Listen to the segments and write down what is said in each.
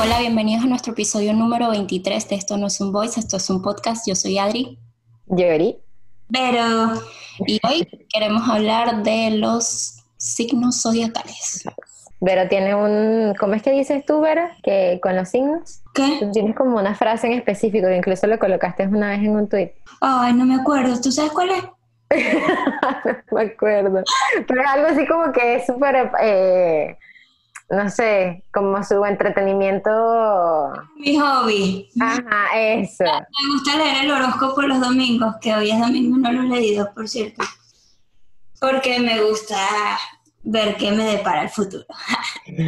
Hola, bienvenidos a nuestro episodio número 23 de Esto no es un voice, esto es un podcast. Yo soy Adri. Yori. Pero, y hoy queremos hablar de los signos zodiacales. Vero tiene un, ¿cómo es que dices tú, Vero? Que con los signos. ¿Qué? Tú tienes como una frase en específico que incluso lo colocaste una vez en un tweet. Ay, no me acuerdo. ¿Tú sabes cuál es? no me acuerdo. Pero algo así como que es súper, eh, no sé, como su entretenimiento. Mi hobby. Ajá, eso. Me gusta leer el horóscopo los domingos, que hoy es domingo, no lo he leído, por cierto. Porque me gusta ver qué me depara el futuro.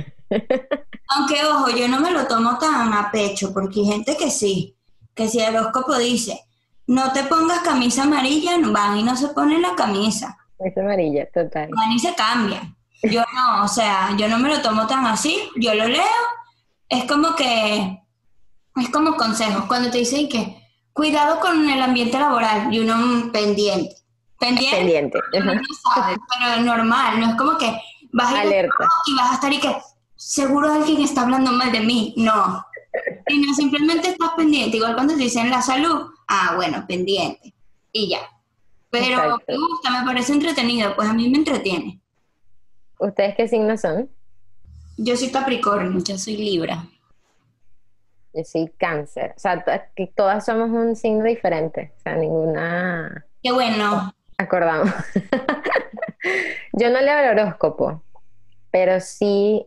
Aunque, ojo, yo no me lo tomo tan a pecho, porque hay gente que sí, que si el horóscopo dice, no te pongas camisa amarilla, van y no se ponen la camisa. Es amarilla, total. Van y se cambian. Yo no, o sea, yo no me lo tomo tan así, yo lo leo, es como que, es como consejos, cuando te dicen que cuidado con el ambiente laboral y uno pendiente. Pendiente, Pendiente. uno no sabe, pero normal, no es como que vas a ir y vas a estar y que seguro alguien está hablando mal de mí, no. Sino simplemente estás pendiente, igual cuando te dicen la salud, ah, bueno, pendiente, y ya. Pero Exacto. me gusta, me parece entretenido, pues a mí me entretiene. ¿Ustedes qué signos son? Yo soy Capricornio. Yo soy Libra. Yo soy cáncer. O sea, todas somos un signo diferente. O sea, ninguna Qué bueno. acordamos. Yo no leo el horóscopo, pero sí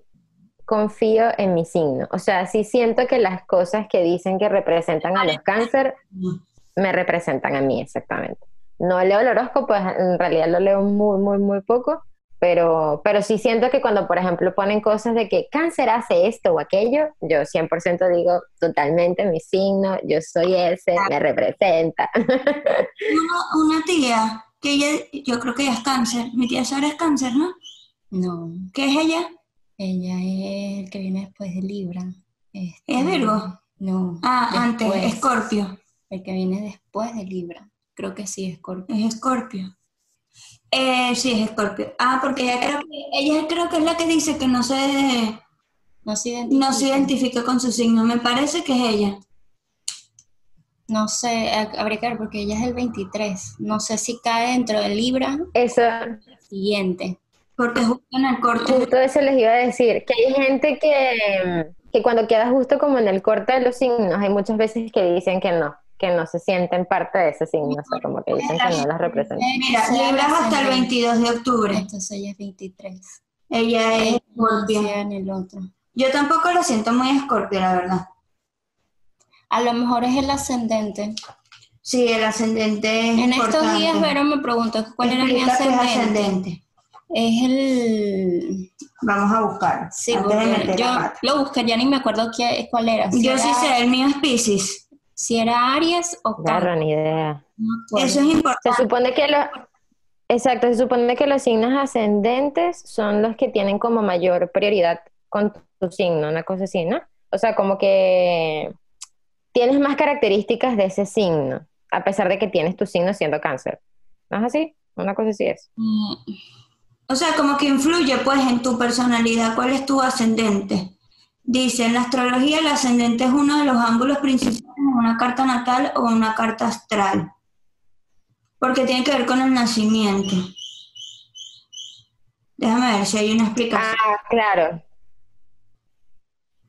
confío en mi signo. O sea, sí siento que las cosas que dicen que representan a los cáncer me representan a mí exactamente. No leo el horóscopo, en realidad lo leo muy, muy, muy poco, pero, pero sí siento que cuando, por ejemplo, ponen cosas de que cáncer hace esto o aquello, yo 100% digo totalmente mi signo, yo soy ese, me representa. Una, una tía, que ella, yo creo que ella es cáncer. Mi tía Sara es cáncer, ¿no? No, ¿Qué es ella? ella es el que viene después de Libra. Este, ¿Es Virgo? No. Ah, antes. Escorpio. El que viene después de Libra. Creo que sí, Escorpio. Es Escorpio. Eh, sí, es Escorpio. Ah, porque ella creo, que, ella creo que es la que dice que no se, No se identifica. no se identifica con su signo. Me parece que es ella. No sé, ha- habría que ver porque ella es el 23. No sé si cae dentro de Libra Eso, siguiente. Porque justo en el corte. justo eso les iba a decir, que hay gente que, que cuando queda justo como en el corte de los signos, hay muchas veces que dicen que no, que no se sienten parte de ese signo, o sea, como que dicen que no las representan. Mira, Libra es hasta el 22 de octubre. Entonces ella es 23. Ella es Escorpio. Nació en el otro. Yo tampoco lo siento muy Escorpio, la verdad. A lo mejor es el ascendente. Sí, el ascendente es En estos días, Vero me preguntó cuál era mi qué es ascendente. ascendente. Es el Vamos a buscar. Sí, antes de porque meter yo la pata. lo busqué, ya ni me acuerdo qué, cuál era. Si Yo era, sí sé, el mío es Pisces. Si era Aries o Claro, Cáncer. ni idea. no. Eso es Se importante. supone que los, exacto, se supone que los signos ascendentes son los que tienen como mayor prioridad con tu signo, una cosa así, ¿no? O sea, como que tienes más características de ese signo, a pesar de que tienes tu signo siendo cáncer. ¿No es así? Una cosa así es. Mm, O sea, como que influye pues en tu personalidad, cuál es tu ascendente. Dice, en la astrología el ascendente es uno de los ángulos principales una carta natal o una carta astral. Porque tiene que ver con el nacimiento. Déjame ver si hay una explicación. Ah, claro.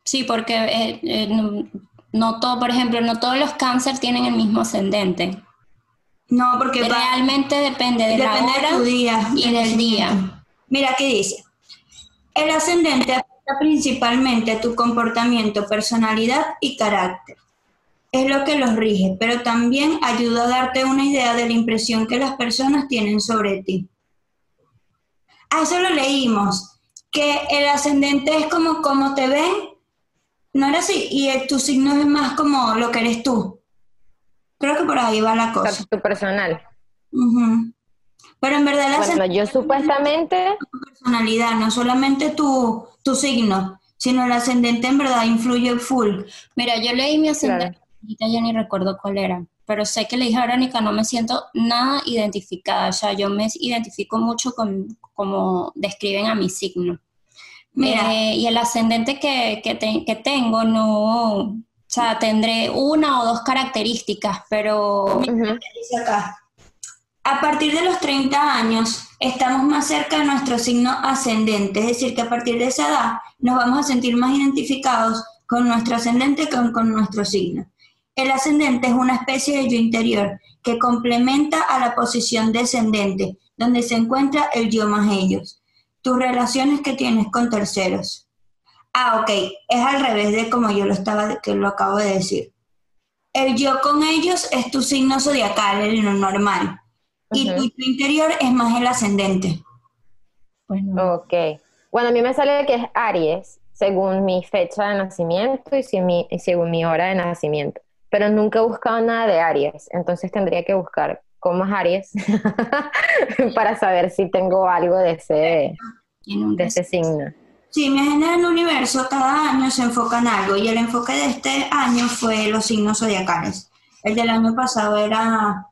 Sí, porque eh, eh, no, no todo, por ejemplo, no todos los cáncer tienen el mismo ascendente. No, porque va- Realmente depende de la hora de tu día. y del día. Mira qué dice. El ascendente afecta principalmente a tu comportamiento, personalidad y carácter. Es lo que los rige, pero también ayuda a darte una idea de la impresión que las personas tienen sobre ti. A eso lo leímos, que el ascendente es como cómo te ven, no era así, y el- tu signo es más como lo que eres tú. Creo que por ahí va la cosa. tu personal. Ujú. Pero en verdad el Bueno, ascendente yo supuestamente, tu personalidad, no solamente tu, tu signo, sino el ascendente en verdad influye full. Mira, yo leí mi ascendente, ahorita ya ni recuerdo cuál era, pero sé que le dije a Verónica, no me siento nada identificada, o sea, yo me identifico mucho con cómo describen a mi signo. Mira. Eh, y el ascendente que, que, te- que tengo no, o sea, tendré una o dos características, pero Ujú. dice acá. A partir de los 30 años estamos más cerca de nuestro signo ascendente, es decir, que a partir de esa edad nos vamos a sentir más identificados con nuestro ascendente que con, con nuestro signo. El ascendente es una especie de yo interior que complementa a la posición descendente, donde se encuentra el yo más ellos, tus relaciones que tienes con terceros. Ah, ok, es al revés de como yo lo estaba, que lo acabo de decir. El yo con ellos es tu signo zodiacal, el normal. Y tu, tu interior es más el ascendente. bueno, Ok. Bueno, a mí me sale que es Aries, según mi fecha de nacimiento y, si mi- y según mi hora de nacimiento. Pero nunca he buscado nada de Aries, entonces tendría que buscar cómo es Aries para saber si tengo algo de ese, de ese signo. Sí, mi agenda del universo cada año se enfoca en algo y el enfoque de este año fue los signos zodiacales. El del año pasado era...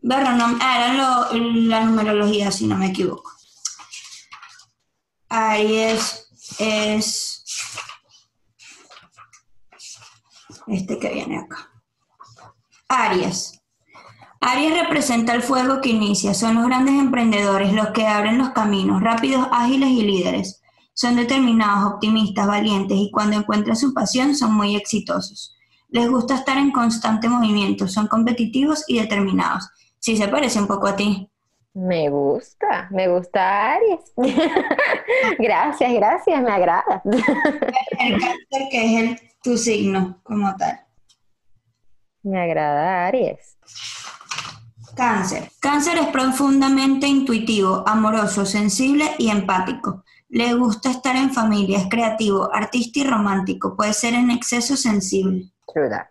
Bueno, no, ah, era lo- la numerología, si no me equivoco. Aries es este que viene acá. Aries. Aries representa el fuego que inicia, son los grandes emprendedores, los que abren los caminos, rápidos, ágiles y líderes. Son determinados, optimistas, valientes y cuando encuentran su pasión son muy exitosos. Les gusta estar en constante movimiento, son competitivos y determinados. Sí, se parece un poco a ti. Me gusta, me gusta Aries. gracias, gracias, me agrada. El cáncer que es el, tu signo como tal. me agrada Aries. Cáncer. Cáncer es profundamente intuitivo, amoroso, sensible y empático. Le gusta estar en familia, es creativo, artista y romántico. Puede ser en exceso sensible. True that.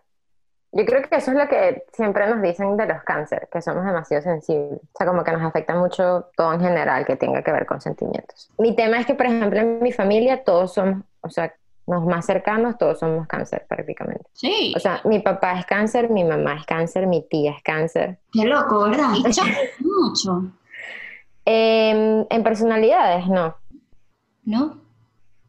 Yo creo que eso es lo que siempre nos dicen de los cánceres, que somos demasiado sensibles. O sea, como que nos afecta mucho todo en general que tenga que ver con sentimientos. Mi tema es que, por ejemplo, en mi familia todos somos, o sea, los más cercanos todos somos cáncer prácticamente. Sí, O sea, mi papá es cáncer, mi mamá es cáncer, mi tía es cáncer. Qué loco, ¿verdad? mucho, Em, en personalidades, no. ¿no?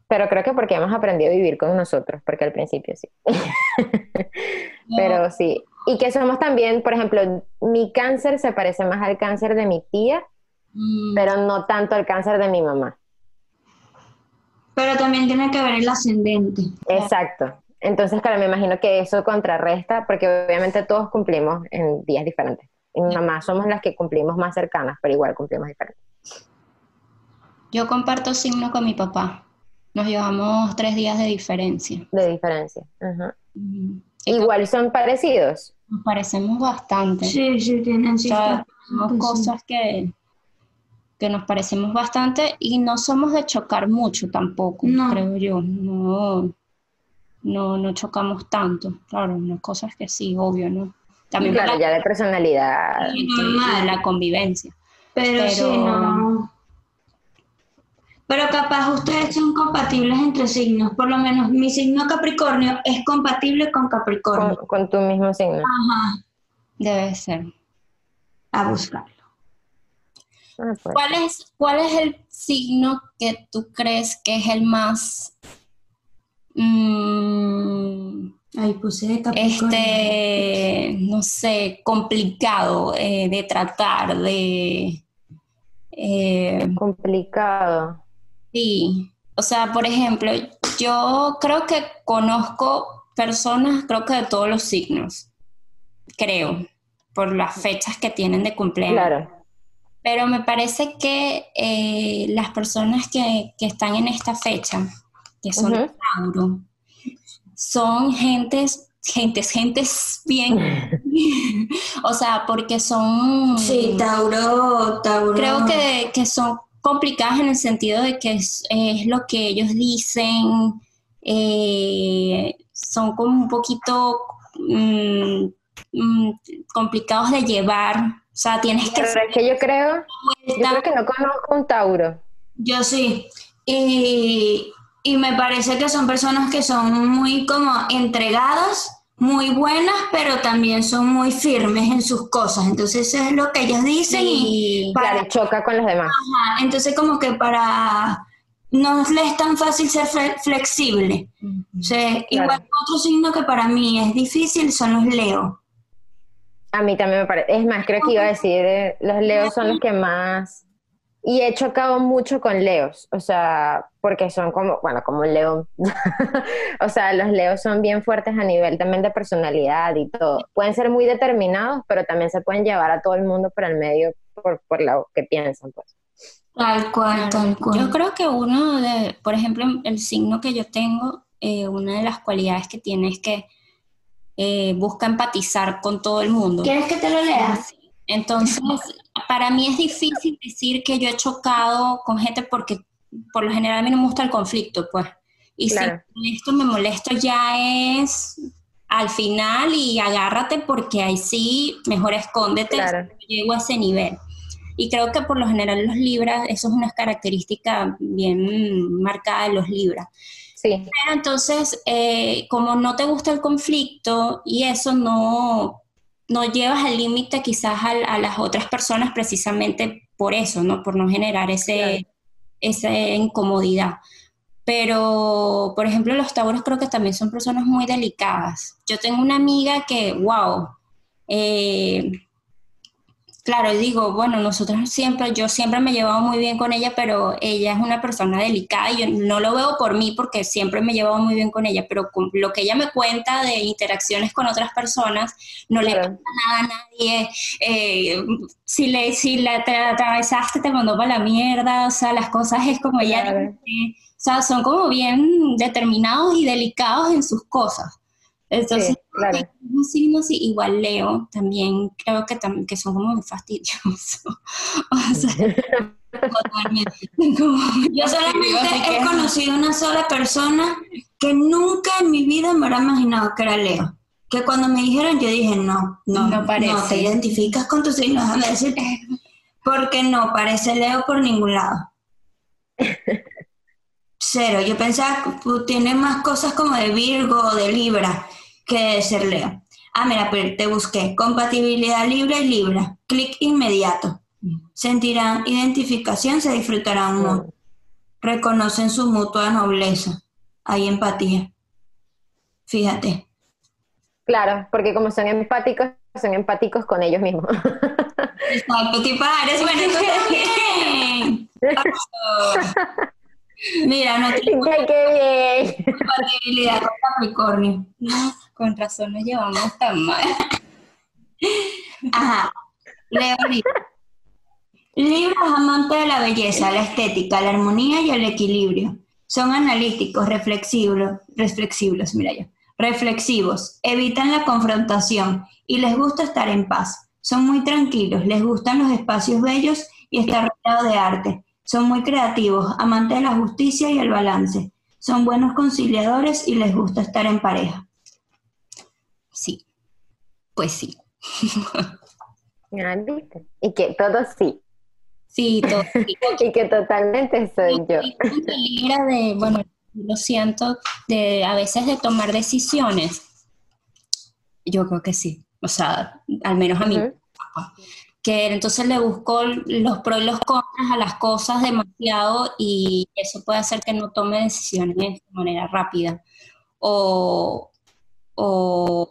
Pero creo que porque hemos aprendido a vivir con nosotros, porque al principio sí. Pero sí. Y que somos también, por ejemplo, mi cáncer se parece más al cáncer de mi tía, Mm, pero no tanto al cáncer de mi mamá. Pero también tiene que ver el ascendente. Exacto. Entonces, claro, me imagino que eso contrarresta, porque obviamente todos cumplimos en días diferentes. Y mi mamá somos las que cumplimos más cercanas, pero igual cumplimos diferentes. Yo comparto signo con mi papá. Nos llevamos tres días de diferencia. De diferencia. Ajá. Igual son parecidos. Nos parecemos bastante. Sí, sí, tienen O sea, sí. cosas que, que nos parecemos bastante y no somos de chocar mucho tampoco, No. creo yo. No, no, no chocamos tanto. Claro, unas cosas que sí, obvio, ¿no? También Claro, la, ya de personalidad. Normal. la convivencia. Pero, Pero- sí, no. Pero capaz ustedes son compatibles entre signos. Por lo menos mi signo Capricornio es compatible con Capricornio. Con, con tu mismo signo. Ajá. Debe ser. A buscarlo. Ah, pues. ¿Cuál es, ¿Cuál es el signo que tú crees que es el más... mm, Ahí puse este, no sé, complicado eh, de tratar, de... eh, Complicado. sí, o sea, por ejemplo, yo creo que conozco personas, creo que de todos los signos, creo, por las fechas que tienen de cumpleaños. Claro. Pero me parece que eh, las personas que, que están en esta fecha, que son. Tauro, son gentes, gentes, gentes bien. o sea, porque son. Sí, Tauro, Tauro. Creo que, que son complicadas en el sentido de que es, es lo que ellos dicen, eh, son como un poquito mm, mm, complicados de llevar. O sea, tienes que Pero es que yo creo, yo creo que no conozco un Tauro. Yo sí. Y, y me parece que son personas que son muy como entregadas, muy buenas, pero también son muy firmes en sus cosas. Entonces eso es lo que ellos dicen y y- para- Claro, choca con los demás. Ajá, entonces como que para no les es tan fácil ser flexible. igual otro signo que para mí es difícil son los Leo. A mí también me parece. Es más, creo que iba a decir, eh, los Leos son los que más... Y he chocado mucho con Leos, o sea, porque son como, bueno, como un león. o sea, los Leos son bien fuertes a nivel también de personalidad y todo. Pueden ser muy determinados, pero también se pueden llevar a todo el mundo por el medio, por, por lo que piensan, pues. Tal cual, tal cual. Yo creo que uno de, por ejemplo, el signo que yo tengo, eh, una de las cualidades que tiene es que eh, busca empatizar con todo el mundo. ¿Quieres que te lo lea? Entonces, para mí es difícil decir que yo he chocado con gente porque por lo general a mí no me gusta el conflicto, pues. Y si esto me molesto ya es al final y agárrate porque ahí sí, mejor escóndete, claro. llego a ese nivel. Y creo que por lo general los libras, eso es una característica bien marcada de los libras. Sí. Pero entonces, eh, como no te gusta el conflicto y eso no, no llevas al límite quizás a, las otras personas precisamente por eso, ¿no? Por no generar ese, esa incomodidad. Pero, por ejemplo, los tauros creo que también son personas muy delicadas. Yo tengo una amiga que, wow, eh, claro, digo, bueno, nosotros siempre, yo siempre me he llevado muy bien con ella, pero ella es una persona delicada y yo no lo veo por mí porque siempre me he llevado muy bien con ella, pero con lo que ella me cuenta de interacciones con otras personas, no le pasa nada a nadie. Eh, si le si la te atravesaste, te mandó para la mierda, o sea, las cosas es como ella. o sea, son como bien determinados y delicados en sus cosas. Entonces, claro. un signo igual Leo, también creo que, también, que son como muy fastidiosos. o sea, totalmente. yo solamente he conocido una sola persona que nunca en mi vida me hubiera imaginado que era Leo. Que cuando me dijeron, yo dije, no, no, no, parece. no te identificas con tu signo, déjame decirte. Porque no parece Leo por ningún lado. Cero. Yo pensaba que tiene más cosas como de Virgo o de Libra que ser Leo. Ah, mira, pero te busqué. Compatibilidad libre y Libra. Clic inmediato. Sentirán identificación, se disfrutarán mucho. Reconocen su mutua nobleza. Hay empatía. Fíjate. Claro, porque como son empáticos, son empáticos con ellos mismos. Exacto, tipo, eres bueno, tú también. Mira, no tengo qué bien. compatibilidad con Capricornio. No, con razón nos llevamos tan mal. Ajá. Leo Libra. Libra es amante de la belleza, la estética, la armonía y el equilibrio. Son analíticos, reflexivos, reflexivos, mira yo, reflexivos, evitan la confrontación y les gusta estar en paz. Son muy tranquilos, les gustan los espacios bellos y estar rodeado de arte. Son muy creativos, amantes de la justicia y el balance. Son buenos conciliadores y les gusta estar en pareja. Sí, pues sí. Ah, y que todo sí. Sí, todo sí. y que totalmente soy yo. de, bueno, lo siento, de a veces de tomar decisiones. Yo creo que sí. O sea, al menos a mí que entonces le busco los pros y los contras a las cosas demasiado y eso puede hacer que no tome decisiones de manera rápida. O, o,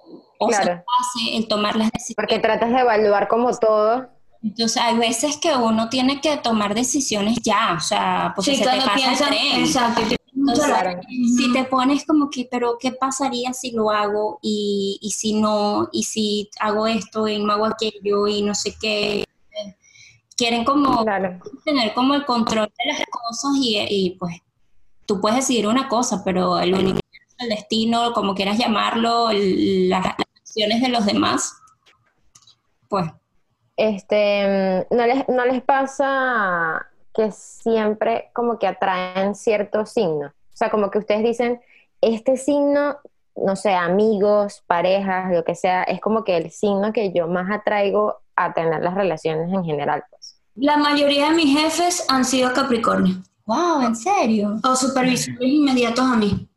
claro. se el tomar las decisiones. Porque tratas de evaluar como todo. Entonces hay veces que uno tiene que tomar decisiones ya, o sea, porque se te pasa el Exacto, si te pones como que, pero ¿qué pasaría si lo hago y, y si no, y si hago esto y no hago aquello y no sé qué? Quieren como tener como el control de las cosas y, y, pues tú puedes decidir una cosa, pero el único el destino, como quieras llamarlo, las acciones de los demás, pues. Este, ¿no les, no les pasa que siempre como que atraen ciertos signos. O sea, como que ustedes dicen, este signo, no sé, amigos, parejas, lo que sea, es como que el signo que yo más atraigo a tener las relaciones en general. Pues. La mayoría de mis jefes han sido Capricornio. Wow, ¿en serio? O supervisores inmediatos a mí.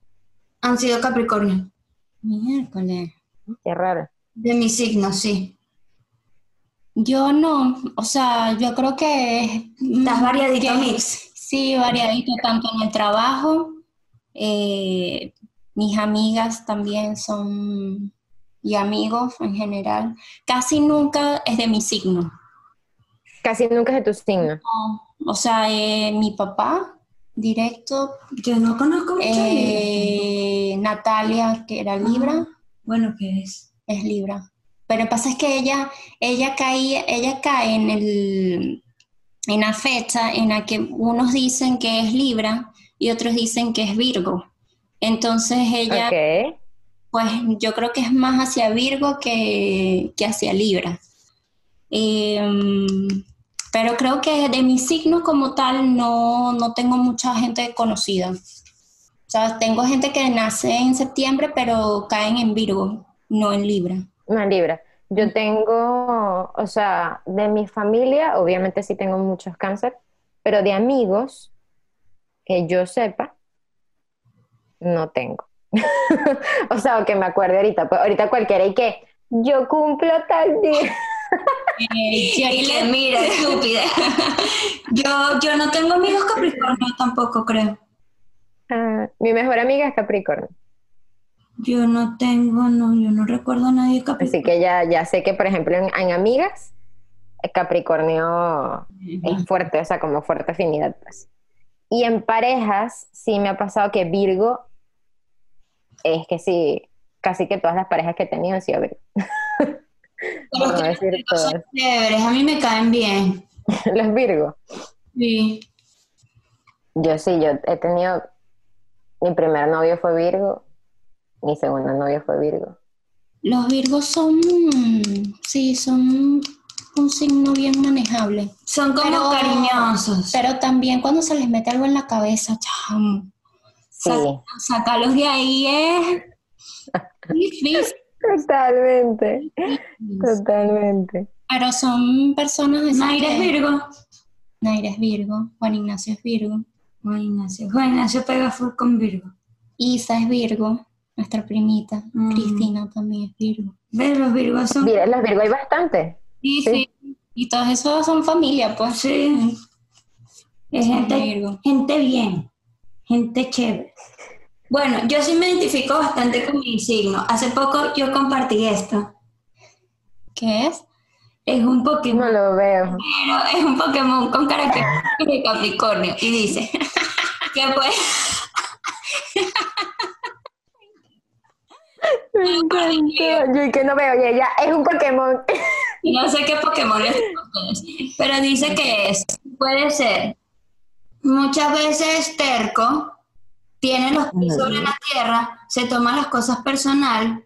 Han sido Capricornio. Miércoles. Qué raro. De mi signo, sí. Yo no, o sea, yo creo que... Estás variadito mix. Sí, variadito, tanto en el trabajo. eh, mis amigas también son, y amigos en general. Casi nunca es de mi signo. Casi nunca es de tu signo. No, O sea, eh, mi papá, directo. Yo no conozco mucho eh, Natalia, que era Libra. Bueno, ¿qué es? es Libra. Pero pasa es que ella, ella, cae, ella cae en, el, en la fecha en la que unos dicen que es Libra y otros dicen que es Virgo. Entonces ella, Ok. pues yo creo que es más hacia Virgo que, que hacia Libra. Em, pero creo que de mi signo como tal no, no tengo mucha gente conocida. O sea, tengo gente que nace en septiembre, pero caen en Virgo, no en Libra. Una libra. Yo tengo, o sea, de mi familia, obviamente sí tengo muchos cáncer, pero de amigos, que yo sepa, no tengo. o sea, o que me acuerde ahorita. Pues ahorita cualquiera y que yo cumplo tal día. Y le mira, estúpida. yo, yo no tengo amigos Capricornio tampoco, creo. Ah, mi mejor amiga es Capricornio. Yo no tengo, no, yo no recuerdo a nadie Capricornio. Así que ya, ya sé que, por ejemplo, en, en amigas, eh, Capricornio es fuerte, o sea, como fuerte afinidad, pues. Y en parejas, sí me ha pasado que Virgo es que sí, casi que todas las parejas que he tenido han sido Virgo. Pero no decir los son todas. chéveres, a mí me caen bien. Los Virgo. Sí. Yo sí, yo he tenido, mi primer novio fue Virgo, mi segundo novio fue Virgo. Los Virgos son, sí, son un signo bien manejable. Son como Pero- cariñosos. Pero también cuando se les mete algo en la cabeza, chamo, Sí, sa- sacarlos de ahí es difícil. totalmente, totalmente. Pero son personas de Mayra es Virgo. Naira es Virgo, Juan Ignacio es Virgo, Juan Ignacio. Juan Ignacio pega full con Virgo. Isa es Virgo, nuestra primita, Mm. Cristina también es Virgo. ¿Ves? Los Virgos son. Mira, los Virgo hay bastante. Sí, Sí. sí. Y todos esos son familia, pues. Sí. Es gente, Virgo. gente bien. Gente chévere. Bueno, yo sí me identifico bastante con mi signo. Hace poco yo compartí esto. ¿Qué es? Es un Pokémon. No lo veo. Pero es un Pokémon con características de Capricornio. Y dice que pues Me. Yo que no veo, y ella es un Pokémon. no sé qué Pokémon es pero dice que es, puede ser muchas veces terco, tiene los pies sobre la tierra, se toma las cosas personal,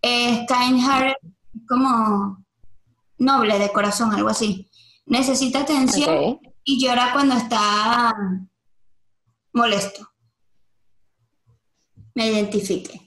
es kind-hearted, como noble de corazón, algo así. Necesita atención y llora cuando está molesto. Me identifique.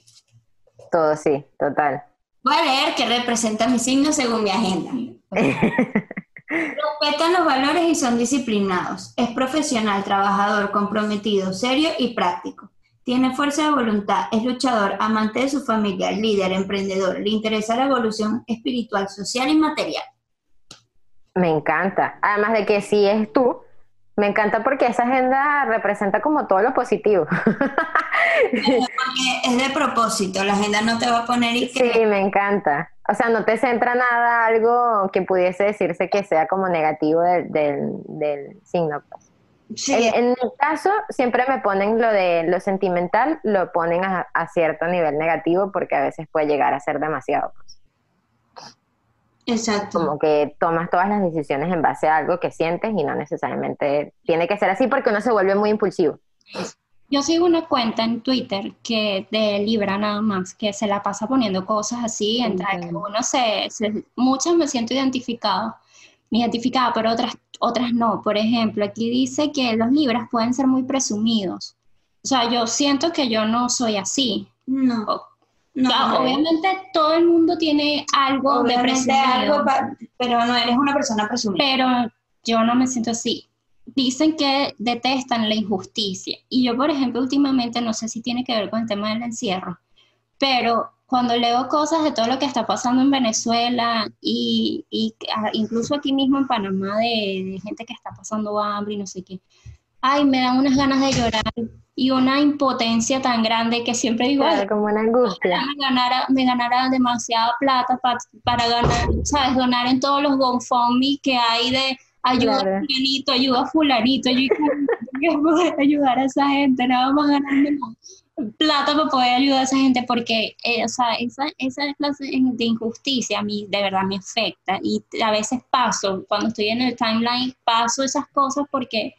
Todo sí, total. Voy a leer qué representa mi signo según mi agenda. Respetan los valores y son disciplinados. Es profesional, trabajador, comprometido, serio y práctico. Tiene fuerza de voluntad, es luchador, amante de su familia, líder, emprendedor. Le interesa la evolución espiritual, social y material. Me encanta. Además de que si es tú, me encanta porque esa agenda representa como todo lo positivo. Porque es de propósito, la agenda no te va a poner y que Sí, me encanta. O sea, no te centra nada algo que pudiese decirse que sea como negativo del, del, del signo. pues. Sí, En, en mi caso, siempre me ponen lo de lo sentimental, lo ponen a, a cierto nivel negativo porque a veces puede llegar a ser demasiado. pues. Exacto. Como que tomas todas las decisiones en base a algo que sientes y no necesariamente tiene que ser así porque uno se vuelve muy impulsivo. Yo sigo una cuenta en Twitter que de Libra nada más, que se la pasa poniendo cosas así, entre que Ujú. uno se, se- muchas me siento identificado, identificada, pero otras, otras no. Por ejemplo, aquí dice que los Libras pueden ser muy presumidos. O sea, yo siento que yo no soy así. No, O no. obviamente todo el mundo tiene algo de presumido, algo pa- pero no eres una persona presumida. pero yo no me siento así. Dicen que detestan la injusticia. Y yo, por ejemplo, últimamente, no sé si tiene que ver con el tema del encierro, pero cuando leo cosas de todo lo que está pasando en Venezuela y, y incluso aquí mismo en Panamá de, de gente que está pasando hambre y no sé qué, ay, me dan unas ganas de llorar y una impotencia tan grande que siempre digo, Claro, como una angustia. me ganara, me ganara demasiada plata pa- para ganar, ¿sabes? Donar en todos los GoFundMe que hay de ayuda Claro. a fulanito, ayuda a fulanito. Yo quiero poder ayudar a esa gente, nada más ganarme plata para poder ayudar a esa gente porque, eh, o sea, esa, esa clase de injusticia a mí de verdad me afecta y a veces paso, cuando estoy en el timeline, paso esas cosas porque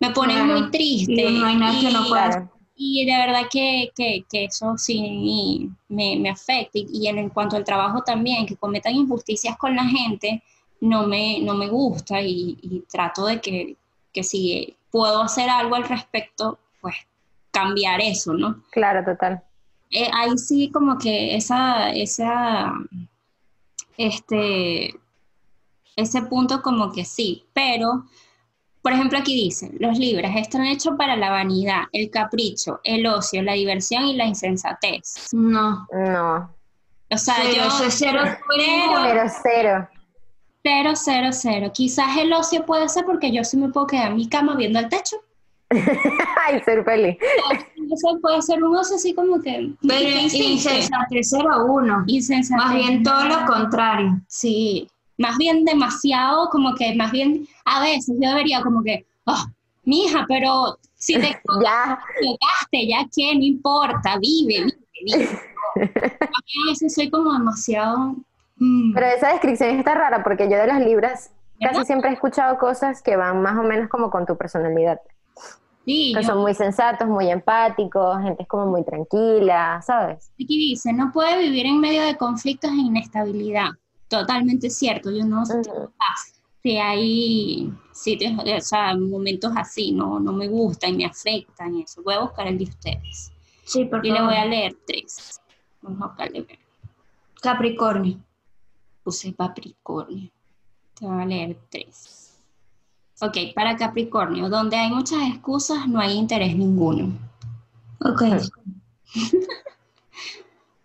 me Claro. muy triste. Y no hay nada que no y- pueda Claro. y de verdad que, que, que eso sí me, me afecta. Y, y en, en cuanto al trabajo también, que cometan injusticias con la gente, no me, no me gusta y, y trato de que, que si puedo hacer algo al respecto, pues cambiar eso, ¿no? Claro, total. Eh, ahí sí como que esa, esa, este, ese punto como que sí, pero, por ejemplo, aquí dice, los libros están hechos para la vanidad, el capricho, el ocio, la diversión y la insensatez. No. No. O sea, Cero, yo es cero. Pero- Pero cero. cero, cero, cero. Quizás el ocio puede ser porque yo sí me puedo quedar en mi cama viendo el techo. Ay, ser feliz. Eso puede ser un ocio así como que... Pero insensatez cero uno. Insensatez. Más bien todo lo contrario. Sí, más bien demasiado, como que más bien a veces yo debería como que, oh, mija, pero si te Ya. ya que no importa, vive, vive, vive. A veces soy como demasiado... mm, Pero esa descripción está rara porque yo de libros ¿Verdad? casi siempre he escuchado cosas que van más o menos como con tu personalidad. sí, Que yo- son muy sensatos, muy empáticos, gente es como muy tranquila, ¿sabes? aquí dice, no puede vivir en medio de conflictos e inestabilidad. Totalmente cierto, yo no sé Ujú. si hay sitios, o sea, momentos así, no, no me gustan y me afectan y eso. Voy a buscar el de ustedes. Sí, por Y le voy a leer tres. Vamos a buscarle. Capricornio. Puse Capricornio. Te voy a leer tres. Ok, para Capricornio, donde hay muchas excusas, no hay interés ninguno. Ok.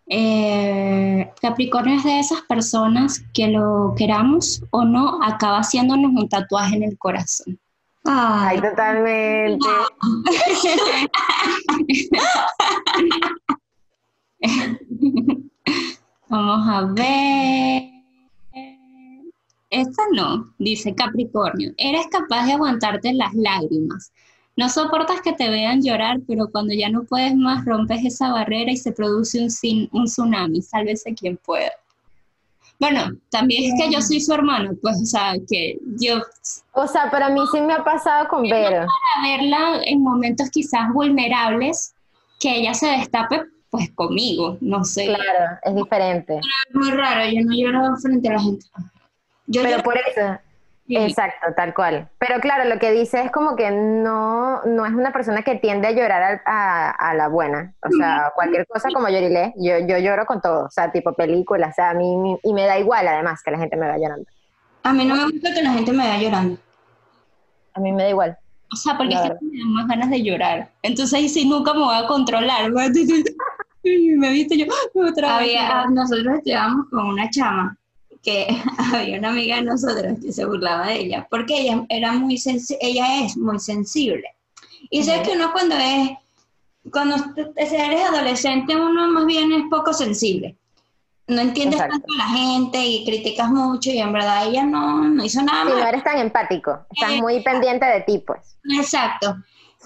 Eh, Capricornio es de esas personas que lo queramos o no, acaba haciéndonos un tatuaje en el corazón. Ay, Ay, totalmente. Vamos a ver. Esta no, dice Capricornio. Eres capaz de aguantarte las lágrimas. No soportas que te vean llorar, pero cuando ya no puedes más, rompes esa barrera y se produce un, sin- un tsunami. Sálvese quien pueda. Bueno, también es que yo soy su hermano, pues, o sea, que yo O sea, pero a mí sí me ha pasado con Vero. para verla en momentos quizás vulnerables, que ella se destape, pues conmigo, no sé. Claro, es diferente. es muy raro, yo no lloro frente a la gente. Yo Pero lloro- por eso, Sí. exacto, tal cual. Pero claro, lo que dice es como que no, no es una persona que tiende a llorar al- a, a la buena. O sea, cualquier cosa como Yorilé, yo, yo lloro con todo. O sea, tipo películas, o sea, a mí, mi- y me da igual además que la gente me vea llorando. a mí no me gusta que la gente me vea llorando. A mí me da igual. O sea, porque que me dan más ganas de llorar. Entonces ahí sí nunca me voy a controlar. me viste yo otra vez. Había, ah, nosotros estudiábamos con una chama que había una amiga de nosotros que se burlaba de ella porque ella era muy ella es muy sensible y sé Ujú. que uno cuando es cuando eres adolescente uno más bien es poco sensible no entiendes Exacto. tanto a la gente y criticas mucho y en verdad ella no, no hizo nada Si no eres tan empático, estás muy pendiente de ti, pues. Exacto.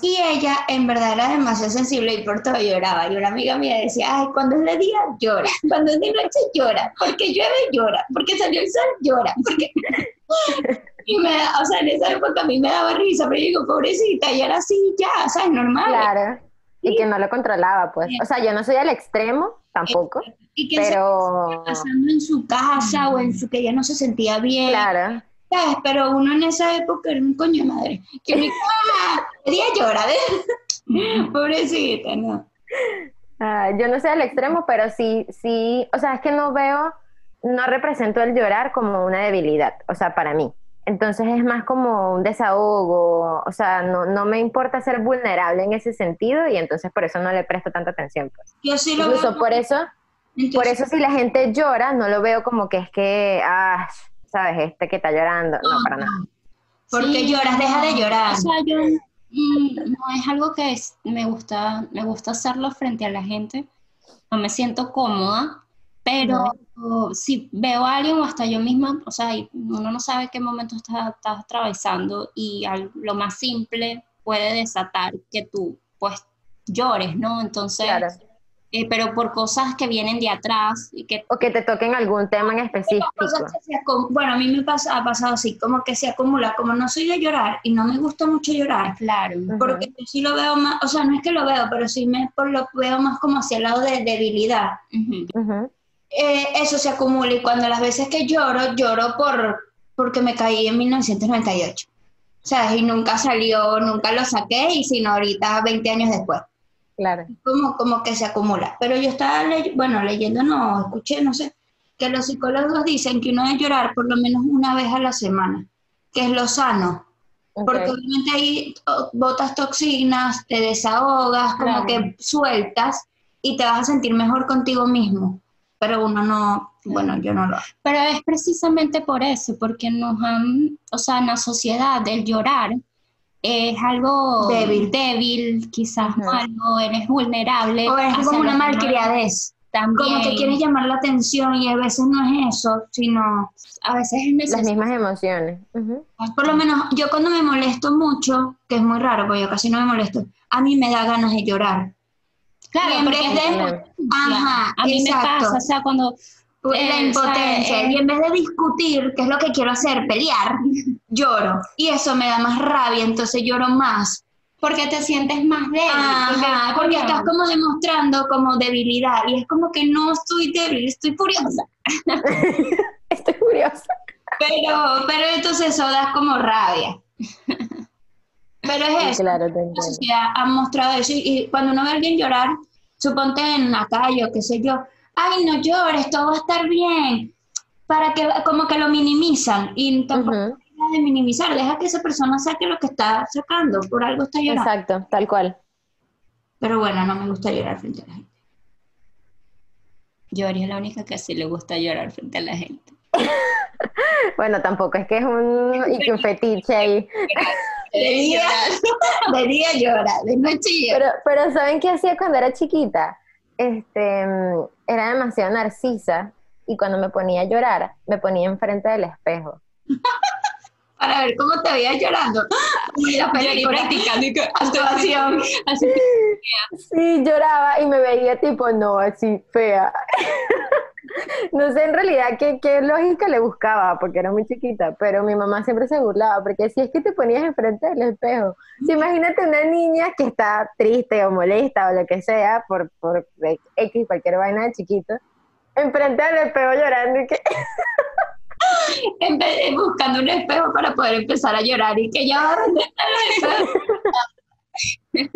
Y ella en verdad era demasiado sensible y por todo lloraba. Y una amiga mía decía, ay, cuando es de día llora, cuando es de noche llora, porque llueve llora, porque salió el sol llora, porque... y me da, o sea, en esa época a mí me daba risa, pero yo digo, pobrecita, y era así ya, o sea, es normal. Claro. Y que no lo controlaba, pues. O sea, yo no soy al extremo, tampoco, Y que pero... pasando en su casa o en su que ella no se sentía bien, Claro. ¿Sabes? Pero uno en esa época era un coño de madre. Que mi ¡Ah! día llora, ¿ves? Pobrecita, ¿no? Ah, yo no sé al extremo, pero sí, sí, o sea, es que no veo, no represento el llorar como una debilidad, o sea, para mí. Entonces es más como un desahogo, o sea, no, no me importa ser vulnerable en ese sentido y entonces por eso no le presto tanta atención. Pues. Yo sí lo Incluso veo. por eso, por eso si la gente llora, no lo veo como que es que, ah, sabes, este que está llorando, no, para nada. Porque Sí, lloras, deja de llorar. O sea, yo, mm, no es algo que me gusta, me gusta hacerlo frente a la gente. No me siento cómoda, pero si veo a alguien o hasta yo misma, o sea, uno no sabe qué momento estás, atravesando y lo más simple puede desatar que tú pues llores, ¿no? Entonces, eh, pero por cosas que vienen de atrás. Y que, o que te toquen algún tema en específico. bueno, a mí me pasa, ha pasado así, como que se acumula, como no soy de llorar y no me gusta mucho llorar, claro. Porque yo sí lo veo más, o sea, no es que lo veo, pero sí me por lo veo más como hacia el lado de debilidad. Eh, eso se acumula y cuando las veces que lloro, lloro por porque me caí en 1998. O sea, y nunca salió, nunca lo saqué, y sino ahorita 20 años después. Claro. Como, como que se acumula. Pero yo estaba, bueno, leyendo, no, escuché, no sé, que los psicólogos dicen que uno debe llorar por lo menos una vez a la semana, que es lo sano. Porque obviamente ahí botas toxinas, te desahogas, como que sueltas y te vas a sentir mejor contigo mismo. Pero uno no, bueno, yo no lo Pero es precisamente por eso, porque nos han, o sea, en la sociedad, el llorar es algo débil, débil quizás malo, eres vulnerable. O es como una malcriadez. También. Como que quieres llamar la atención y a veces no es eso, sino a veces es necesario. Las mismas emociones. Por lo menos yo cuando me molesto mucho, que es muy raro porque yo casi no me molesto, a mí me da ganas de llorar. Claro, en vez de... Ajá, a mí me pasa, o sea, cuando la eh, impotencia. Eh, y en vez de discutir, que es lo que quiero hacer, pelear, lloro. Y eso me da más rabia, entonces lloro más. Porque te sientes más débil. Ajá, porque, estás como demostrando como debilidad. Y es como que no estoy débil, estoy furiosa. estoy furiosa. Pero, pero entonces eso da como rabia. Pero es eso. Claro, la sociedad ha mostrado eso. Y, cuando uno ve a alguien llorar, suponte en la calle o qué sé yo, ay, no llores, todo va a estar bien, para que como que lo minimizan y tampoco de minimizar, deja que esa persona saque lo que está sacando, por algo está llorando. Exacto, tal cual. Pero bueno, no me gusta llorar frente a la gente. Yori es la única que sí le gusta llorar frente a la gente. bueno, tampoco es que es un, y un fetiche ahí. De día, llora, de noche llora. Pero, pero ¿saben qué hacía cuando era chiquita? este, era demasiado narcisa y cuando me ponía a llorar, me ponía enfrente del espejo. Para ver cómo te veías llorando. Y la película practicando y actuación. Sí, lloraba y me veía tipo, no, así fea. no sé en realidad qué, qué, lógica le buscaba, porque era muy chiquita, pero mi mamá siempre se burlaba, porque si es que te ponías enfrente del espejo, si imagínate una niña que está triste o molesta o lo que sea por, por X, cualquier vaina de chiquito, enfrente del espejo llorando y que... buscando un espejo para poder empezar a llorar y que ya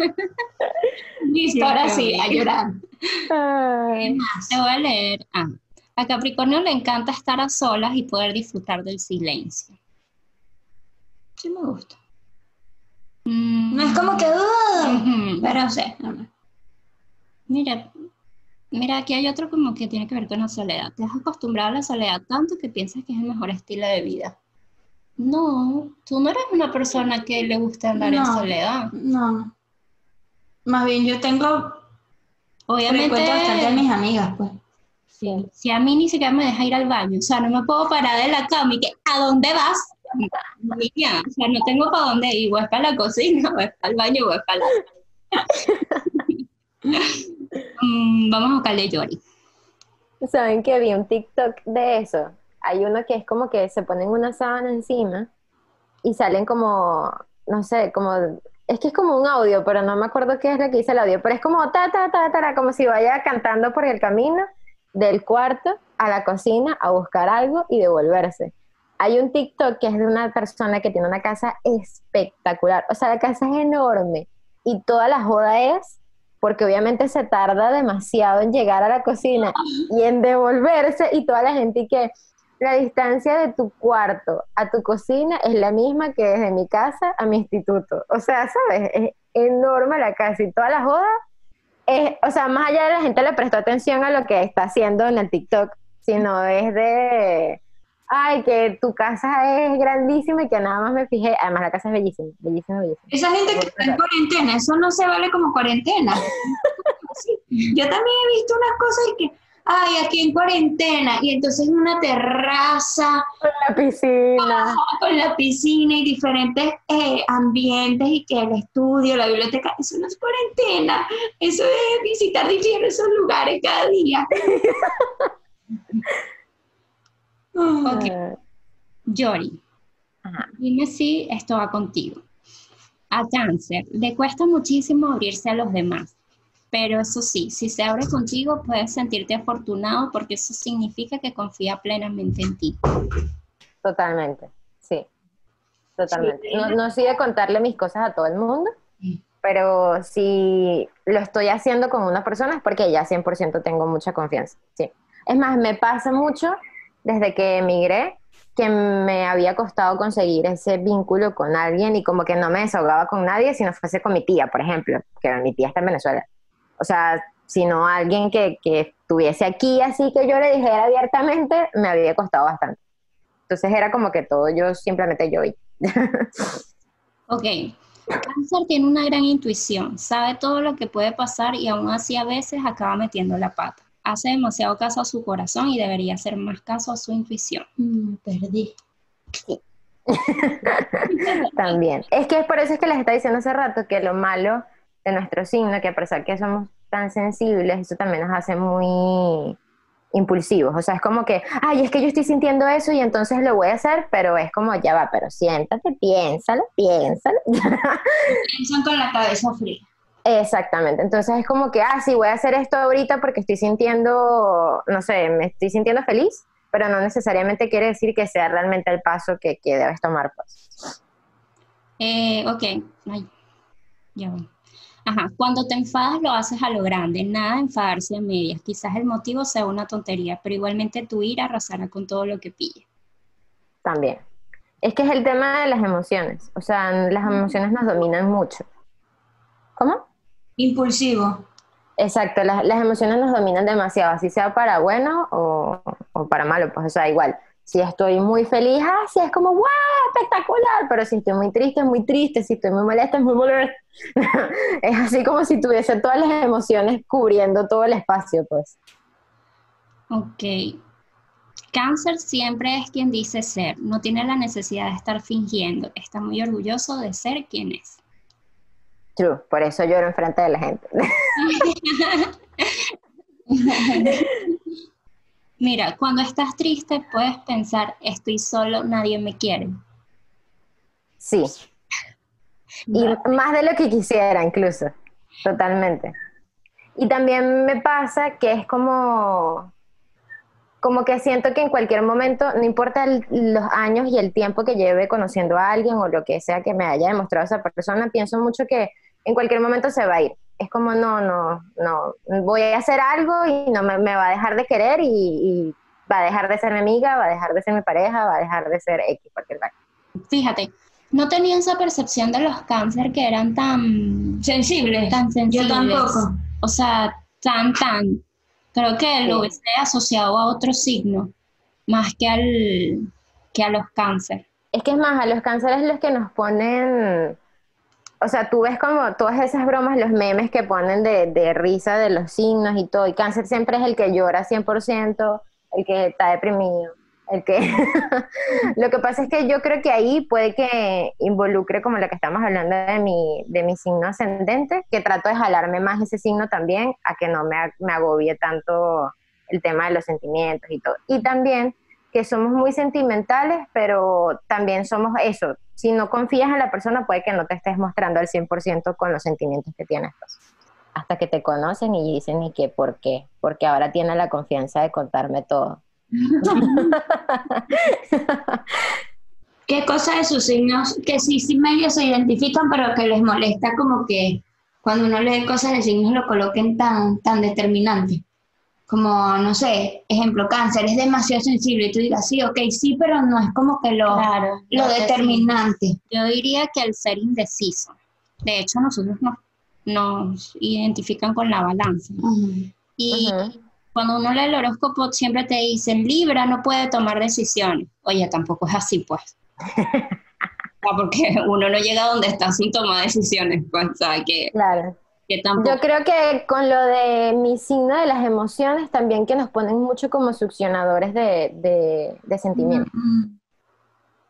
Listo, ahora sí, a llorar. Te voy a leer. Ah, a Capricornio le encanta estar a solas y poder disfrutar del silencio. Sí me gusta. Mm. No es como que, uh, pero sé. Mira, mira, aquí hay otro como que tiene que ver con la soledad. Te has acostumbrado a la soledad tanto que piensas que es el mejor estilo de vida. No, tú no eres una persona que le gusta andar en soledad. No. Más bien yo tengo, obviamente, bastante a mis amigas, pues. Si a mí ni siquiera me deja ir al baño, o sea, no me puedo parar de la cama y que, ¿a dónde vas? Niña, o sea, no tengo para dónde ir, o es para la cocina, o es para el baño, o es para la... Mm, vamos a buscarle Yori. ¿Saben que vi un TikTok de eso? Hay uno que es como que se ponen una sábana encima y salen como, no sé, como es que es como un audio, pero no me acuerdo qué es lo que dice el audio, pero es como ta ta ta ta, como si vaya cantando por el camino del cuarto a la cocina a buscar algo y devolverse. Hay un TikTok que es de una persona que tiene una casa espectacular. O sea, la casa es enorme y toda la joda es porque obviamente se tarda demasiado en llegar a la cocina y en devolverse y toda la gente que la distancia de tu cuarto a tu cocina es la misma que desde mi casa a mi instituto. O sea, ¿sabes? Es enorme la casa y toda la joda o sea, más allá de la gente le prestó atención a lo que está haciendo en el TikTok, sino es de, ay, que tu casa es grandísima y que nada más me fijé, además la casa es bellísima, bellísima, bellísima. Esa gente que está en cuarentena, eso no se vale como cuarentena. Yo también he visto unas cosas y que, ay, aquí en cuarentena, y entonces una terraza. Con la piscina. con la piscina y diferentes eh, ambientes y que el estudio, la biblioteca, eso no es cuarentena, eso es visitar esos lugares cada día. ok. Yori, dime si esto va contigo. A cáncer le cuesta muchísimo abrirse a los demás pero eso sí, si se abre contigo, puedes sentirte afortunado porque eso significa que confía plenamente en ti. Totalmente, sí. Totalmente. No, no soy de contarle mis cosas a todo el mundo, pero si lo estoy haciendo con una persona es porque ya 100% tengo mucha confianza. Sí. Es más, me pasa mucho desde que emigré que me había costado conseguir ese vínculo con alguien y como que no me desahogaba con nadie si no fuese con mi tía, por ejemplo, que mi tía está en Venezuela o sea, sino alguien que, que estuviese aquí así que yo le dijera abiertamente, me había costado bastante. Entonces era como que todo yo simplemente yo. ok. Cáncer tiene una gran intuición, sabe todo lo que puede pasar y aún así a veces acaba metiendo la pata. Hace demasiado caso a su corazón y debería hacer más caso a su intuición. Mm, perdí. Sí. También. Es que es por eso es que les está diciendo hace rato que lo malo de nuestro signo, que a pesar que somos tan sensibles, eso también nos hace muy impulsivos. O sea, es como que, ay, es que yo estoy sintiendo eso y entonces lo voy a hacer, pero es como, ya va, pero siéntate, piénsalo, piénsalo. Piensan con la cabeza fría. Exactamente, entonces es como que, ah, sí, voy a hacer esto ahorita porque estoy sintiendo, no sé, me estoy sintiendo feliz, pero no necesariamente quiere decir que sea realmente el paso que, que debes tomar. Pues. Eh, ok, Ay, ya voy. Ajá, cuando te enfadas lo haces a lo grande, nada enfadarse a medias. Quizás el motivo sea una tontería, pero igualmente tu ira arrasará con todo lo que pille. También. Es que es el tema de las emociones. O sea, las emociones nos dominan mucho. ¿Cómo? Impulsivo. Exacto, las, emociones nos dominan demasiado, así sea para bueno o, o para malo, pues o sea, igual si estoy muy feliz, así ah, es como, ¡wow! Espectacular. Pero si estoy muy triste, es muy triste. Si estoy muy molesta, es muy molesta. es así como si tuviese todas las emociones cubriendo todo el espacio, pues. Ok. Cáncer siempre es quien dice ser. No tiene la necesidad de estar fingiendo. Está muy orgulloso de ser quien es. True. Por eso lloro enfrente de la gente. Mira, cuando estás triste puedes pensar, estoy solo, nadie me quiere. Sí. Y más de lo que quisiera incluso, totalmente. Y también me pasa que es como, como que siento que en cualquier momento, no importa los años y el tiempo que lleve conociendo a alguien o lo que sea que me haya demostrado esa persona, pienso mucho que en cualquier momento se va a ir es como, no, no, no, voy a hacer algo y no me, va a dejar de querer y, va a dejar de ser mi amiga, va a dejar de ser mi pareja, va a dejar de ser X, cualquier cosa. Fíjate, no tenía esa percepción de los cáncer que eran tan sensibles. Tan sensibles. Yo tampoco. O sea, tan, tan. Creo que lo hubiese asociado a otro signo, más que al que a los cáncer. Es que es más, a los cánceres los que nos ponen o sea, tú ves como todas esas bromas, los memes que ponen de, risa de los signos y todo, y cáncer siempre es el que llora 100%, el que está deprimido, el que... lo que pasa es que yo creo que ahí puede que involucre como lo que estamos hablando de mi, de mi signo ascendente, que trato de jalarme más ese signo también, a que no me, me agobie tanto el tema de los sentimientos y todo. Y también que somos muy sentimentales, pero también somos eso. Si no confías en la persona, puede que no te estés mostrando al 100% con los sentimientos que tienes. Pues. Hasta que te conocen y dicen, ¿y qué? ¿Por qué? Porque ahora tiene la confianza de contarme todo. ¿Qué cosa de sus signos que sí, sí medio se identifican, pero que les molesta como que cuando uno lee cosas de signos lo coloquen tan, tan determinante? Como, no sé, ejemplo, cáncer, es demasiado sensible y tú digas, sí, ok, sí, pero no es como que lo, lo determinante. Yo diría que el ser indeciso. De hecho, nosotros nos, nos identifican con la balanza. Y cuando uno lee el horóscopo siempre te dicen, Libra no puede tomar decisiones. Oye, tampoco es así, pues. Porque uno no llega a donde está sin tomar decisiones, pues, o sea, que, Claro. Que tampoco... Yo creo que con lo de mi signo de las emociones, también que nos ponen mucho como succionadores de, de, de sentimientos. Mm,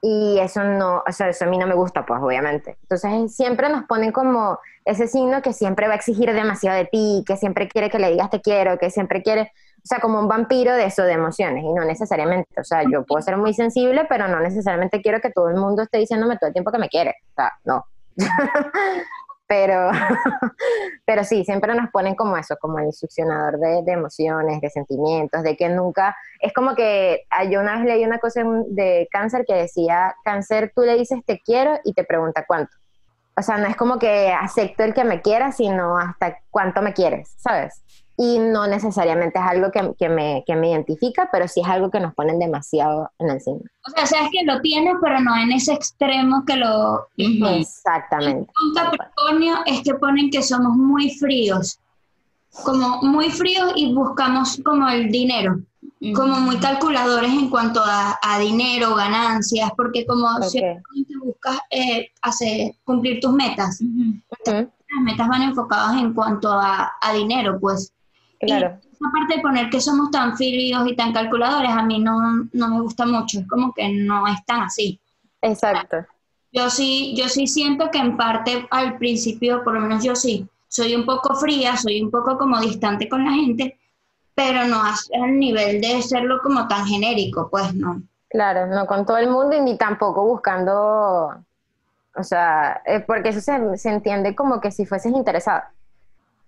Y eso no, o sea, eso a mí no me gusta, pues, obviamente. Entonces, siempre nos ponen como ese signo que siempre va a exigir demasiado de ti, que siempre quiere que le digas te quiero, que siempre quiere, o sea, como un vampiro de eso, de emociones, y no necesariamente, o sea, yo puedo ser muy sensible, pero no necesariamente quiero que todo el mundo esté diciéndome todo el tiempo que me quiere, o sea, no. pero, pero sí, siempre nos ponen como eso, como el succionador de, de emociones, de sentimientos, de que nunca, es como que ah, yo una vez leí una cosa de cáncer que decía, cáncer, tú le dices te quiero y te pregunta cuánto. O sea, no es como que acepto el que me quiera, sino hasta cuánto me quieres, ¿sabes? Y no necesariamente es algo que, que me, que me identifica, pero sí es algo que nos ponen demasiado en el signo. O sea, sabes que lo tienes, pero no en ese extremo que lo... Exactamente. Con Capricornio es que ponen que somos muy fríos, como muy fríos y buscamos como el dinero, como muy calculadores en cuanto a, a dinero, ganancias, porque como Ok. siempre buscas eh, hacer, cumplir tus metas, las metas van enfocadas en cuanto a, a dinero, pues. Claro. Y esa parte de poner que somos tan fríos y tan calculadores, a mí no, no me gusta mucho, es como que no es tan así. Exacto. Yo sí, yo sí siento que en parte al principio, por lo menos yo sí, soy un poco fría, soy un poco como distante con la gente, pero no a- al nivel de serlo como tan genérico, pues no. Claro, no con todo el mundo y ni tampoco buscando, o sea, porque eso se, se entiende como que si fueses interesado.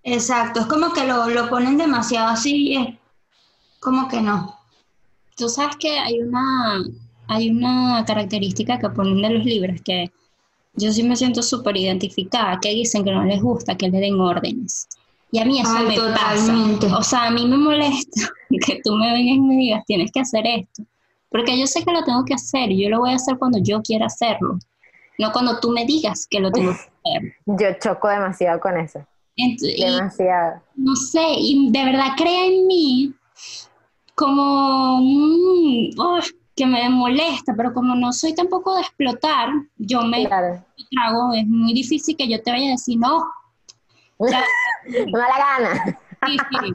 Exacto, es como que lo, lo ponen demasiado así, y es como que no. Tú sabes que hay una, hay una característica que ponen de los libros que yo sí me siento súper identificada, que dicen que no les gusta que le den órdenes. Y a mí eso Ay, me totalmente. pasa. O sea, a mí me molesta que tú me vengas y me digas, tienes que hacer esto. Porque yo sé que lo tengo que hacer y yo lo voy a hacer cuando yo quiera hacerlo. No cuando tú me digas que lo tengo que hacer. Yo choco demasiado con eso, Y- demasiado. no sé, y de verdad crea en mí como un, uf, que me molesta, pero como no soy tampoco de explotar, yo me Claro, trago, es muy difícil que yo te vaya a decir no. O sea, mala gana. sí, sí,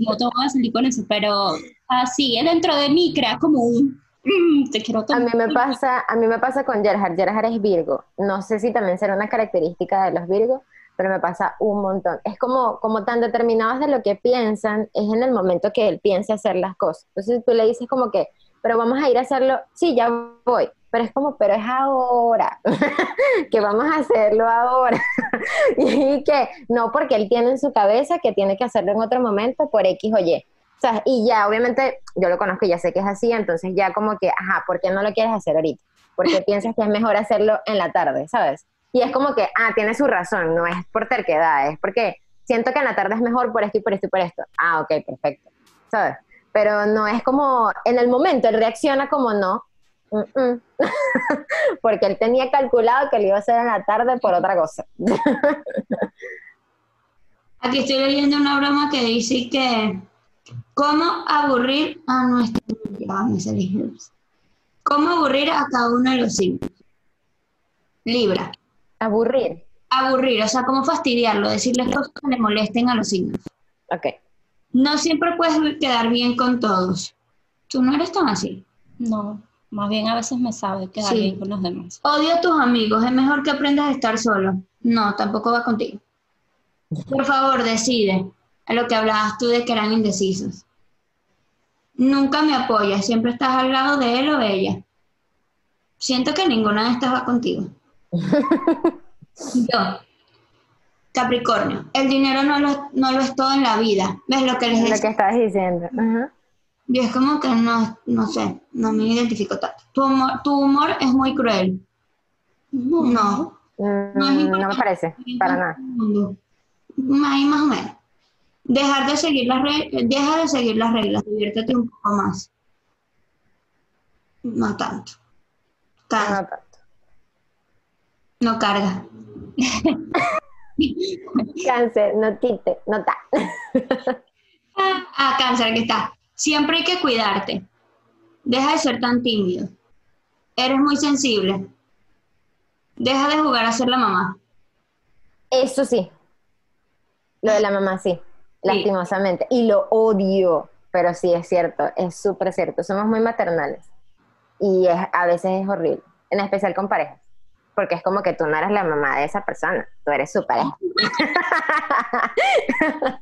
no te voy a salir con eso, pero así, dentro de mí crea como un, mm, te quiero A mí me pasa, a mí me pasa con Gerhard. Gerhard es Virgo. No sé si también será una característica de los Virgos, pero me pasa un montón. Es como, como tan determinados de lo que piensan, es en el momento que él piensa hacer las cosas. Entonces tú le dices como que, pero vamos a ir a hacerlo, sí, ya voy. Pero es como, pero es ahora, que vamos a hacerlo ahora. y que no, porque él tiene en su cabeza que tiene que hacerlo en otro momento por X o Y. O sea, y ya, obviamente, yo lo conozco y ya sé que es así, entonces ya como que, ajá, ¿por qué no lo quieres hacer ahorita? Porque piensas que es mejor hacerlo en la tarde, ¿sabes? Y es como que, ah, tiene su razón, no es por terquedad, es porque siento que en la tarde es mejor por esto y por esto y por esto. Ah, ok, perfecto, ¿sabes? Pero no es como, en el momento, él reacciona como no, porque él tenía calculado que lo iba a hacer en la tarde por otra cosa. Aquí estoy leyendo una broma que dice que cómo aburrir a nuestro cómo aburrir a cada uno de los signos. Libra. Aburrir. Aburrir, o sea, cómo fastidiarlo, decirles cosas que le molesten a los signos. Ok. No siempre puedes quedar bien con todos. Tú no eres tan así. No, más bien a veces me sabe quedar Sí. bien con los demás. Odio a tus amigos, es mejor que aprendas a estar solo. No, tampoco va contigo. Por favor, decide. A lo que hablabas tú de que eran indecisos. Nunca me apoyas, siempre estás al lado de él o ella. Siento que ninguna de estas va contigo. Yo, Capricornio, el dinero no lo, no lo es todo en la vida. ¿Ves lo que les Lo que estabas diciendo. Ajá. Yo es como que no, no sé, no me identifico tanto. Tu humor, tu humor es muy cruel. No. No es Mm, no me parece, para nada. Ahí más o menos. Dejar de seguir las reglas, deja de seguir las reglas, diviértete un poco más. No tanto. Tanto. No carga. Cáncer, no tite, no. Ah, cáncer, que está. Siempre hay que cuidarte. Deja de ser tan tímido. Eres muy sensible. Deja de jugar a ser la mamá. Eso sí. Lo de la mamá, sí. Lastimosamente. Y lo odio. Pero sí, es cierto. Es súper cierto. Somos muy maternales. Y es, a veces es horrible. En especial con parejas. Porque es como que tú no eres la mamá de esa persona. Tú eres su pareja.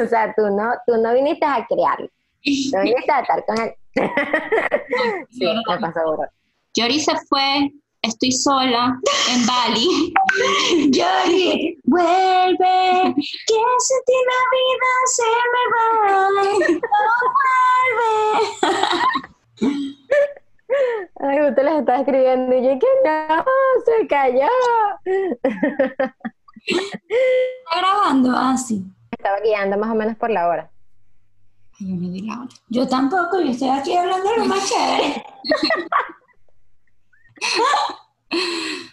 o sea, tú no, tú no viniste a criarlo. Tú viniste a estar con él. sí, me pasó duro. Yori se fue, estoy sola en Bali. Yori, vuelve, que sin ti la vida se me va. No vuelve. Ay, usted les está escribiendo y yo que no, se cayó. Está grabando así. Estaba guiando más o menos por la hora. Ay, yo no vi la hora. Yo tampoco, yo estoy aquí hablando de lo más chévere.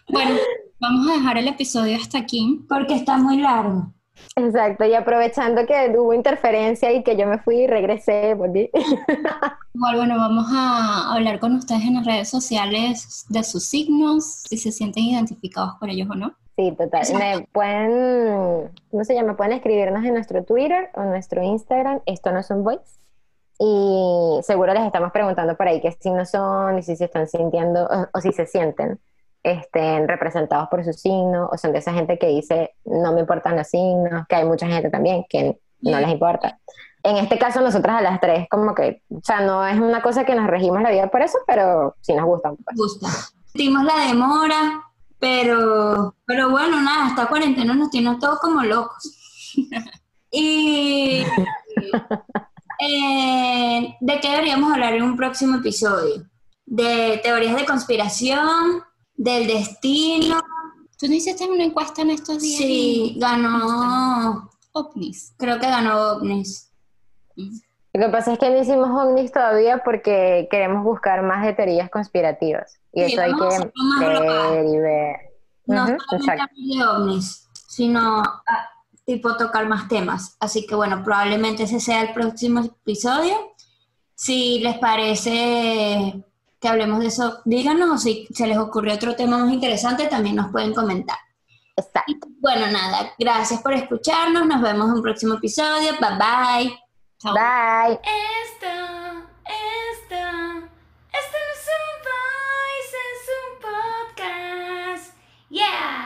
Bueno, vamos a dejar el episodio hasta aquí. Porque está muy largo. Exacto, y aprovechando que hubo interferencia y que yo me fui y regresé, volví. Igual, bueno, vamos a hablar con ustedes en las redes sociales de sus signos, si se sienten identificados por ellos o no. Sí, total. Me pueden, ¿cómo se llama? Pueden escribirnos en nuestro Twitter o nuestro Instagram. Esto no es un voice. Y seguro les estamos preguntando por ahí qué signos son y si se están sintiendo o, o si se sienten estén representados por su signo o son de esa gente que dice no me importan los signos, que hay mucha gente también que no les importa. En este caso, nosotras a las tres, como que, o sea, no es una cosa que nos regimos la vida por eso, pero sí nos gustan. Pues. Gusta. Sentimos la demora, pero, pero bueno, nada, esta cuarentena nos tiene todos como locos. y eh, ¿de qué deberíamos hablar en un próximo episodio? De teorías de conspiración, del destino. ¿Tú no hiciste una encuesta en estos días? Sí, ganó, OVNIs. creo que ganó OVNIs. Lo que pasa es que no hicimos ovnis todavía porque queremos buscar más de teorías conspirativas. Y Sí, eso hay vamos a que ver y ver. No Ujú, solamente exacto. hablar de ovnis, sino ah, tipo tocar más temas. Así que bueno, probablemente ese sea el próximo episodio. Si les parece que hablemos de eso. Díganos si se les ocurrió otro tema más interesante, también nos pueden comentar. Exacto. Bueno, nada, gracias por escucharnos. Nos vemos en un próximo episodio. Bye bye. Bye. esto esto esto no es un país, es un podcast. Yeah.